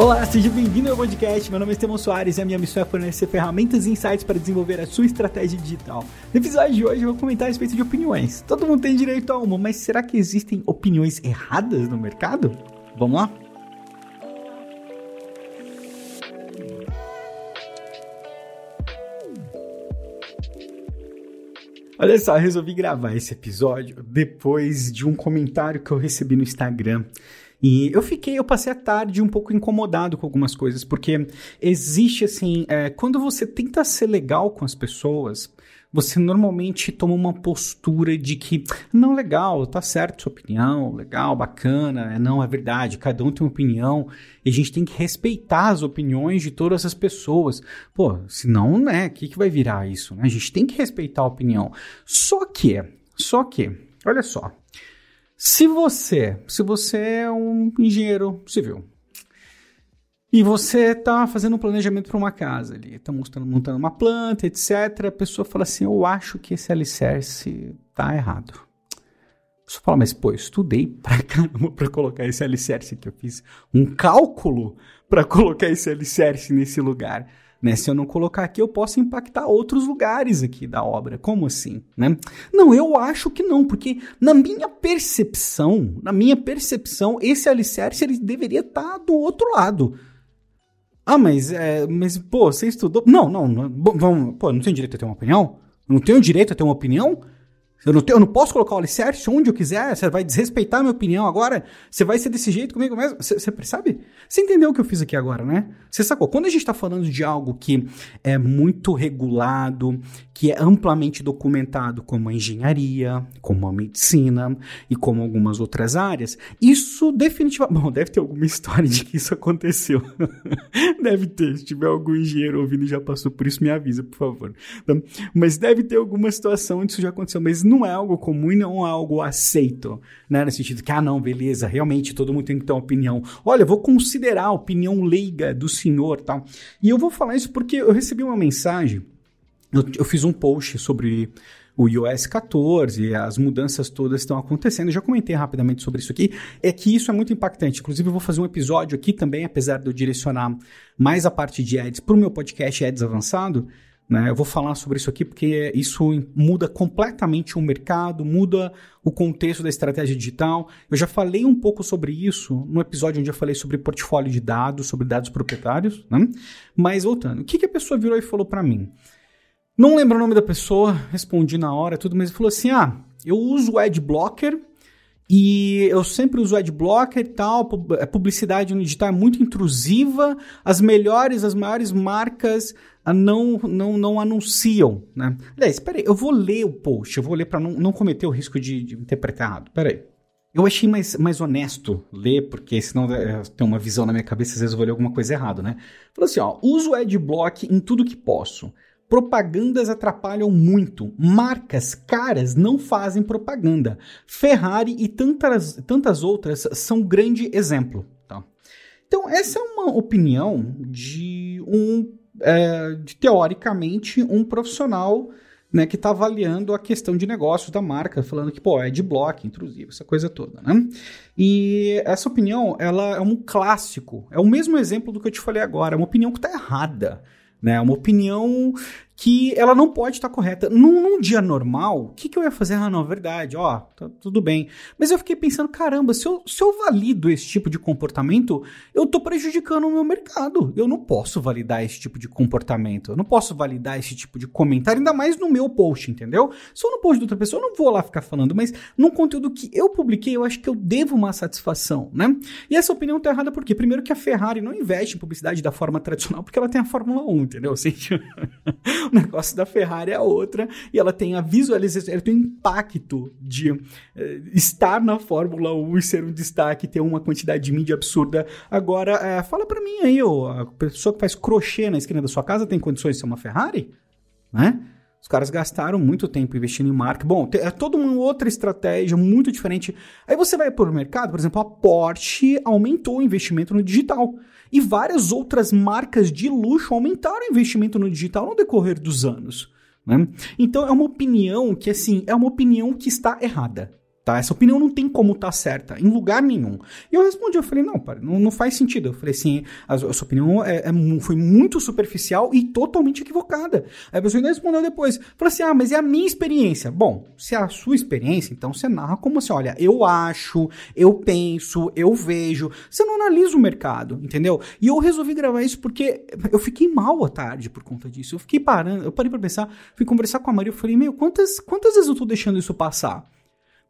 Olá, seja bem-vindo ao podcast. Meu nome é Estevão Soares e a minha missão é fornecer ferramentas e insights para desenvolver a sua estratégia digital. No episódio de hoje eu vou comentar a respeito de opiniões. Todo mundo tem direito a uma, mas será que existem opiniões erradas no mercado? Vamos lá? Olha só, eu resolvi gravar esse episódio depois de um comentário que eu recebi no Instagram e eu fiquei, eu passei a tarde um pouco incomodado com algumas coisas, porque existe assim, é, quando você tenta ser legal com as pessoas, você normalmente toma uma postura de que, não, legal, tá certo sua opinião, legal, bacana, é, não, é verdade, cada um tem uma opinião, e a gente tem que respeitar as opiniões de todas as pessoas. Pô, senão, né, o que, que vai virar isso? Né? A gente tem que respeitar a opinião. Só que, só que, olha só, se você, se você é um engenheiro civil e você está fazendo um planejamento para uma casa ali, está montando, montando uma planta, etc., a pessoa fala assim: Eu acho que esse alicerce está errado. Você fala, mas pô, eu estudei pra caramba para colocar esse alicerce aqui. Eu fiz um cálculo para colocar esse alicerce nesse lugar. Né? Se eu não colocar aqui, eu posso impactar outros lugares aqui da obra. Como assim? Né? Não, eu acho que não, porque na minha percepção, na minha percepção, esse alicerce ele deveria estar tá do outro lado. Ah, mas, é, mas pô, você estudou. Não, não, não vamos, pô, não tenho direito a ter uma opinião? Não tenho direito a ter uma opinião? Eu não, tenho, eu não posso colocar o alicerce onde eu quiser, você vai desrespeitar a minha opinião agora, você vai ser desse jeito comigo mesmo. Você, você percebe? Você entendeu o que eu fiz aqui agora, né? Você sacou? Quando a gente está falando de algo que é muito regulado, que é amplamente documentado, como a engenharia, como a medicina e como algumas outras áreas, isso definitivamente. Bom, deve ter alguma história de que isso aconteceu. deve ter. Se tiver algum engenheiro ouvindo e já passou por isso, me avisa, por favor. Então, mas deve ter alguma situação onde isso já aconteceu. Mas não é algo comum e não é algo aceito, né? No sentido que, ah, não, beleza, realmente todo mundo tem que ter uma opinião. Olha, vou considerar a opinião leiga do senhor tal. E eu vou falar isso porque eu recebi uma mensagem, eu, eu fiz um post sobre o iOS 14, as mudanças todas estão acontecendo. Eu já comentei rapidamente sobre isso aqui. É que isso é muito impactante. Inclusive, eu vou fazer um episódio aqui também, apesar de eu direcionar mais a parte de ads para o meu podcast Ads Avançado. Né? Eu vou falar sobre isso aqui porque isso muda completamente o mercado, muda o contexto da estratégia digital. Eu já falei um pouco sobre isso no episódio onde eu falei sobre portfólio de dados, sobre dados proprietários. Né? Mas voltando, o que, que a pessoa virou e falou para mim? Não lembro o nome da pessoa, respondi na hora tudo, mas ele falou assim: ah, eu uso o Adblocker e eu sempre uso adblocker e tal, a publicidade no digital é muito intrusiva, as melhores, as maiores marcas ah, não, não, não anunciam, né? Aliás, peraí, eu vou ler o post, eu vou ler para não, não cometer o risco de, de interpretar errado, peraí. Eu achei mais, mais honesto ler, porque senão é, tem uma visão na minha cabeça, às vezes eu vou ler alguma coisa errada, né? Falou assim, ó, uso adblock em tudo que posso. Propagandas atrapalham muito. Marcas caras não fazem propaganda. Ferrari e tantas, tantas outras são grande exemplo. Tá? Então, essa é uma opinião de um, é, de, teoricamente, um profissional né, que está avaliando a questão de negócio da marca, falando que, pô, é de bloco, intrusivo, essa coisa toda, né? E essa opinião, ela é um clássico, é o mesmo exemplo do que eu te falei agora, é uma opinião que está errada, né? Uma opinião que ela não pode estar correta. Num, num dia normal, o que, que eu ia fazer? Ah, não, é verdade, ó, tá tudo bem. Mas eu fiquei pensando, caramba, se eu, se eu valido esse tipo de comportamento, eu tô prejudicando o meu mercado. Eu não posso validar esse tipo de comportamento. Eu não posso validar esse tipo de comentário, ainda mais no meu post, entendeu? Se eu no post de outra pessoa, eu não vou lá ficar falando, mas num conteúdo que eu publiquei, eu acho que eu devo uma satisfação, né? E essa opinião tá errada por quê? Primeiro que a Ferrari não investe em publicidade da forma tradicional, porque ela tem a Fórmula 1, entendeu? Assim, o negócio da Ferrari é outra, e ela tem a visualização, ela tem o impacto de uh, estar na Fórmula 1 e ser um destaque, ter uma quantidade de mídia absurda. Agora, uh, fala para mim aí, ó, a pessoa que faz crochê na esquina da sua casa tem condições de ser uma Ferrari? Né? Os caras gastaram muito tempo investindo em marca. Bom, é toda uma outra estratégia muito diferente. Aí você vai para o mercado, por exemplo, a Porsche aumentou o investimento no digital. E várias outras marcas de luxo aumentaram o investimento no digital no decorrer dos anos. Né? Então é uma opinião que, assim, é uma opinião que está errada. Tá? Essa opinião não tem como estar tá certa, em lugar nenhum. E eu respondi, eu falei, não, para, não, não faz sentido. Eu falei assim, a, a sua opinião é, é, foi muito superficial e totalmente equivocada. Aí a pessoa ainda respondeu depois, falou assim, ah, mas é a minha experiência. Bom, se é a sua experiência, então você narra como assim, olha, eu acho, eu penso, eu vejo. Você não analisa o mercado, entendeu? E eu resolvi gravar isso porque eu fiquei mal à tarde por conta disso. Eu fiquei parando, eu parei para pensar, fui conversar com a Maria, eu falei, meu, quantas, quantas vezes eu tô deixando isso passar?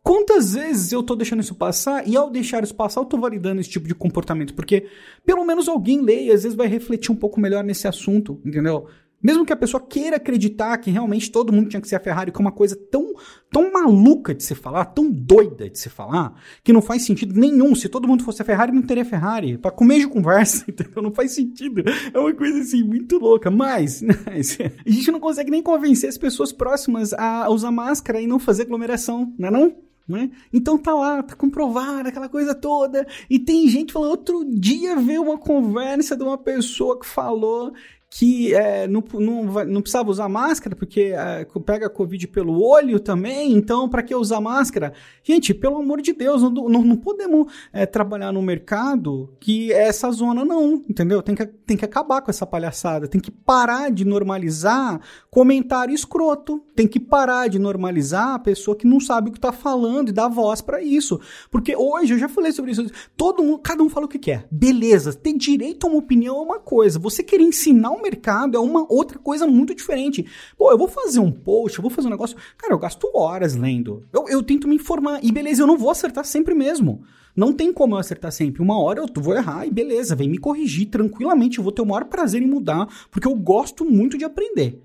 Quantas vezes eu tô deixando isso passar e ao deixar isso passar eu tô validando esse tipo de comportamento? Porque pelo menos alguém lê e às vezes vai refletir um pouco melhor nesse assunto, entendeu? Mesmo que a pessoa queira acreditar que realmente todo mundo tinha que ser a Ferrari, que é uma coisa tão, tão maluca de se falar, tão doida de se falar, que não faz sentido nenhum. Se todo mundo fosse a Ferrari, não teria Ferrari. Para comer de conversa, entendeu? Não faz sentido. É uma coisa assim, muito louca. Mas, mas a gente não consegue nem convencer as pessoas próximas a usar máscara e não fazer aglomeração, não é não? Né? Então tá lá, tá comprovado, aquela coisa toda. E tem gente falando, outro dia veio uma conversa de uma pessoa que falou que é, não, não, não precisava usar máscara porque é, pega Covid pelo olho também, então para que usar máscara? Gente, pelo amor de Deus, não, não, não podemos é, trabalhar no mercado que é essa zona não, entendeu? Tem que, tem que acabar com essa palhaçada, tem que parar de normalizar comentário escroto, tem que parar de normalizar a pessoa que não sabe o que está falando e dar voz para isso, porque hoje eu já falei sobre isso, todo mundo, cada um fala o que quer, beleza, ter direito a uma opinião é uma coisa, você querer ensinar um mercado é uma outra coisa muito diferente. Pô, eu vou fazer um post, eu vou fazer um negócio. Cara, eu gasto horas lendo. Eu, eu tento me informar. E beleza, eu não vou acertar sempre mesmo. Não tem como eu acertar sempre. Uma hora eu vou errar e beleza, vem me corrigir tranquilamente. Eu vou ter o maior prazer em mudar, porque eu gosto muito de aprender.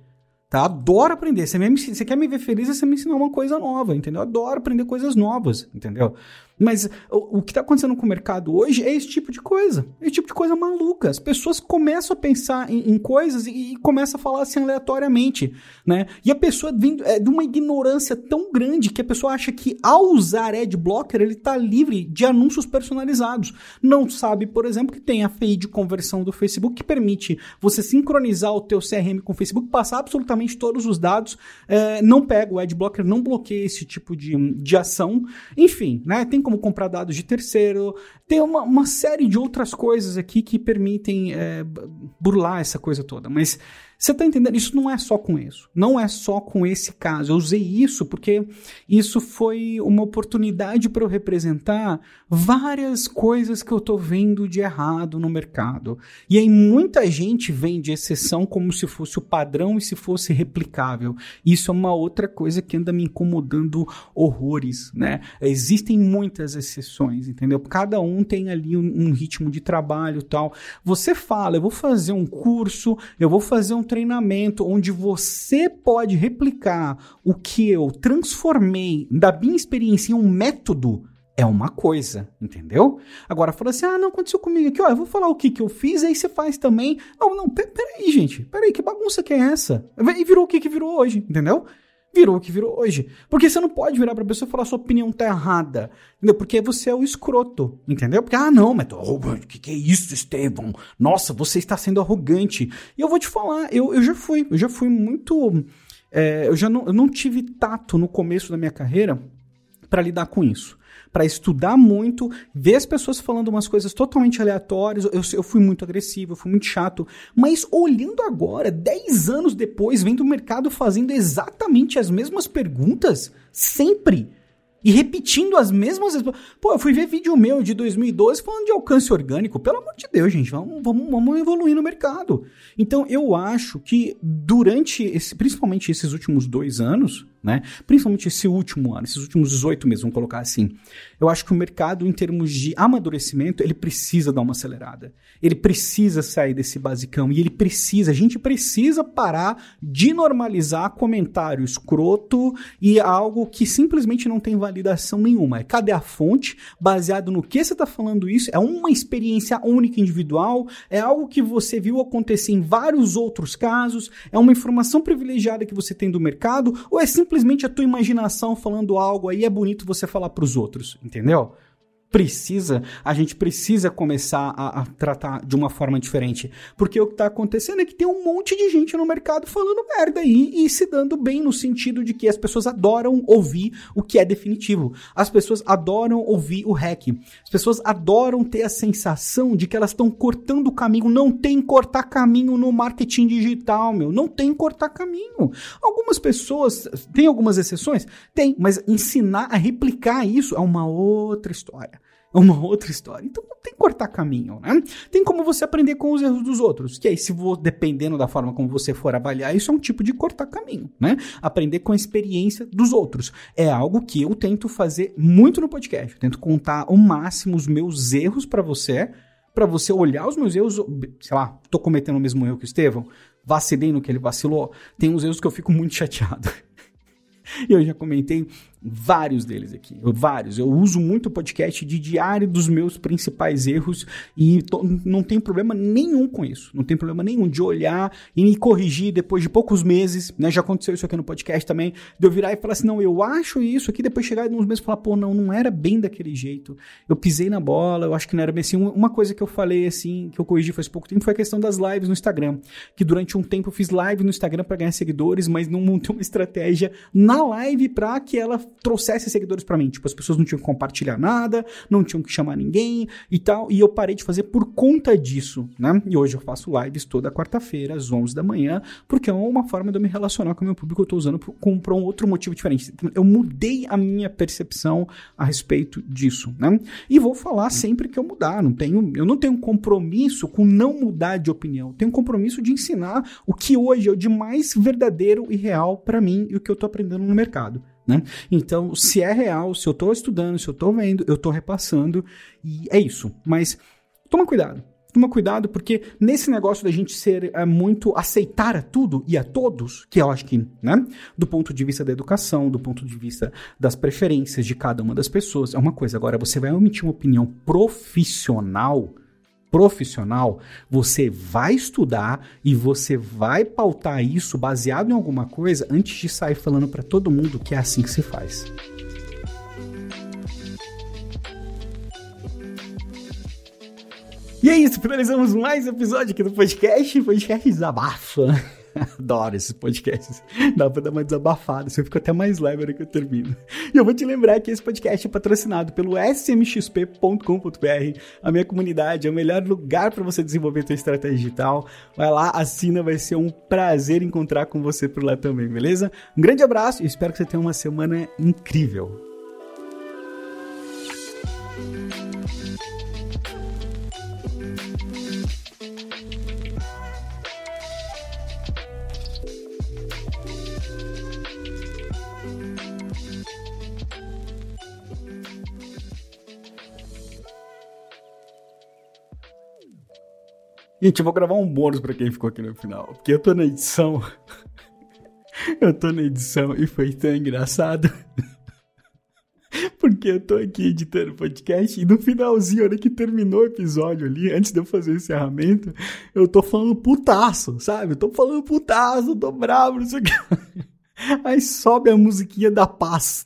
Tá? Adoro aprender. Você, você quer me ver feliz, você me ensinar uma coisa nova, entendeu? Adoro aprender coisas novas, entendeu? Mas o, o que está acontecendo com o mercado hoje é esse tipo de coisa. Esse tipo de coisa maluca. As pessoas começam a pensar em, em coisas e, e, começam a falar assim aleatoriamente, né? E a pessoa vem é, de uma ignorância tão grande que a pessoa acha que ao usar ad blocker ele está livre de anúncios personalizados. Não sabe, por exemplo, que tem a FI de conversão do Facebook que permite você sincronizar o teu CRM com o Facebook, passar absolutamente todos os dados, é, não pega o ad blocker, não bloqueia esse tipo de, de ação. Enfim, né? Tem como comprar dados de terceiro, tem uma, uma série de outras coisas aqui que permitem é, burlar essa coisa toda. Mas você está entendendo? Isso não é só com isso. Não é só com esse caso. Eu usei isso porque isso foi uma oportunidade para eu representar várias coisas que eu estou vendo de errado no mercado. E aí muita gente vem de exceção como se fosse o padrão e se fosse replicável. Isso é uma outra coisa que anda me incomodando horrores, né? Existem muitas exceções, entendeu? Cada um tem ali um, um ritmo de trabalho tal. Você fala, eu vou fazer um curso, eu vou fazer um treinamento onde você pode replicar o que eu transformei da minha experiência em um método, é uma coisa, entendeu? Agora fala assim: ah, não aconteceu comigo aqui, ó, eu vou falar o que, que eu fiz, aí você faz também. Não, não, peraí, gente, peraí, que bagunça que é essa? E virou o que, que virou hoje, entendeu? Virou o que virou hoje. Porque você não pode virar pra pessoa e falar sua opinião tá errada. Entendeu? Porque você é o escroto. Entendeu? Porque, ah, não, mas o que, que é isso, Estevão? Nossa, você está sendo arrogante. E eu vou te falar, eu, eu já fui, eu já fui muito. É, eu já não, eu não tive tato no começo da minha carreira para lidar com isso para estudar muito, ver as pessoas falando umas coisas totalmente aleatórias. Eu, eu fui muito agressivo, eu fui muito chato. Mas olhando agora, 10 anos depois, vendo o mercado fazendo exatamente as mesmas perguntas, sempre e repetindo as mesmas. Pô, eu fui ver vídeo meu de 2012 falando de alcance orgânico. Pelo amor de Deus, gente, vamos, vamos, vamos evoluir no mercado. Então, eu acho que durante, esse, principalmente esses últimos dois anos, né? Principalmente esse último ano, esses últimos 18 meses, vamos colocar assim. Eu acho que o mercado, em termos de amadurecimento, ele precisa dar uma acelerada. Ele precisa sair desse basicão e ele precisa, a gente precisa parar de normalizar comentário escroto e algo que simplesmente não tem validação nenhuma. Cadê a fonte? Baseado no que você está falando isso? É uma experiência única individual? É algo que você viu acontecer em vários outros casos? É uma informação privilegiada que você tem do mercado? Ou é simplesmente simplesmente a tua imaginação falando algo aí é bonito você falar para os outros, entendeu? Precisa, a gente precisa começar a, a, tratar de uma forma diferente. Porque o que está acontecendo é que tem um monte de gente no mercado falando merda aí e se dando bem no sentido de que as pessoas adoram ouvir o que é definitivo. As pessoas adoram ouvir o hack. As pessoas adoram ter a sensação de que elas estão cortando o caminho. Não tem cortar caminho no marketing digital, meu. Não tem cortar caminho. Algumas pessoas, tem algumas exceções? Tem, mas ensinar a replicar isso é uma outra história é uma outra história. Então não tem que cortar caminho, né? Tem como você aprender com os erros dos outros. Que aí, se vou, dependendo da forma como você for avaliar, isso é um tipo de cortar caminho, né? Aprender com a experiência dos outros. É algo que eu tento fazer muito no podcast. Eu tento contar ao máximo os meus erros para você, para você olhar os meus erros, sei lá, tô cometendo o mesmo erro que o Estevão, vacilei no que ele vacilou. Tem uns erros que eu fico muito chateado. Eu já comentei vários deles aqui, vários. Eu uso muito o podcast de diário dos meus principais erros e tô, não tem problema nenhum com isso. Não tem problema nenhum de olhar e me corrigir depois de poucos meses, né? Já aconteceu isso aqui no podcast também, de eu virar e falar assim, não, eu acho isso aqui, depois chegar uns meses e falar, pô, não, não era bem daquele jeito. Eu pisei na bola, eu acho que não era bem assim. Uma coisa que eu falei assim, que eu corrigi faz pouco tempo, foi a questão das lives no Instagram. Que durante um tempo eu fiz live no Instagram para ganhar seguidores, mas não montei uma estratégia na live para que ela trouxesse seguidores para mim. Tipo, as pessoas não tinham que compartilhar nada, não tinham que chamar ninguém e tal. E eu parei de fazer por conta disso, né? E hoje eu faço lives toda quarta-feira, às 11 da manhã, porque é uma forma de eu me relacionar com o meu público. Eu tô usando para um outro motivo diferente. Eu mudei a minha percepção a respeito disso, né? E vou falar sempre que eu mudar. Não tenho, eu não tenho compromisso com não mudar de opinião. Tenho compromisso de ensinar o que hoje é o de mais verdadeiro e real para mim e o que eu tô aprendendo no mercado. Né? Então, se é real, se eu estou estudando, se eu estou vendo, eu estou repassando, e é isso. Mas toma cuidado. Toma cuidado, porque nesse negócio da gente ser é, muito aceitar a tudo e a todos, que eu acho que, né, do ponto de vista da educação, do ponto de vista das preferências de cada uma das pessoas, é uma coisa. Agora, você vai emitir uma opinião profissional profissional, você vai estudar e você vai pautar isso baseado em alguma coisa antes de sair falando para todo mundo que é assim que se faz. E é isso, finalizamos mais um episódio aqui do podcast, podcast Desabafa. Adoro esses podcasts. Dá pra dar uma desabafada, assim eu fico até mais leve hora que eu termino. E eu vou te lembrar que esse podcast é patrocinado pelo smxp.com.br. A minha comunidade é o melhor lugar para você desenvolver sua estratégia digital. Vai lá, assina, vai ser um prazer encontrar com você por lá também, beleza? Um grande abraço e espero que você tenha uma semana incrível. Gente, eu vou gravar um bônus pra quem ficou aqui no final. Porque eu tô na edição. eu tô na edição e foi tão engraçado. porque eu tô aqui editando o podcast e no finalzinho, hora que terminou o episódio ali, antes de eu fazer o encerramento, eu tô falando putaço, sabe? Eu tô falando putaço, tô bravo, não sei o que. Aí sobe a musiquinha da paz.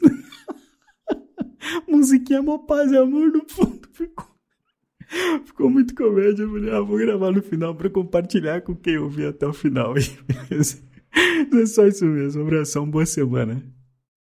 musiquinha mó paz e amor no fundo. Ficou Ficou muito comédia. Eu falei, ah, vou gravar no final pra compartilhar com quem ouviu até o final. É só isso mesmo. Um abração, boa semana.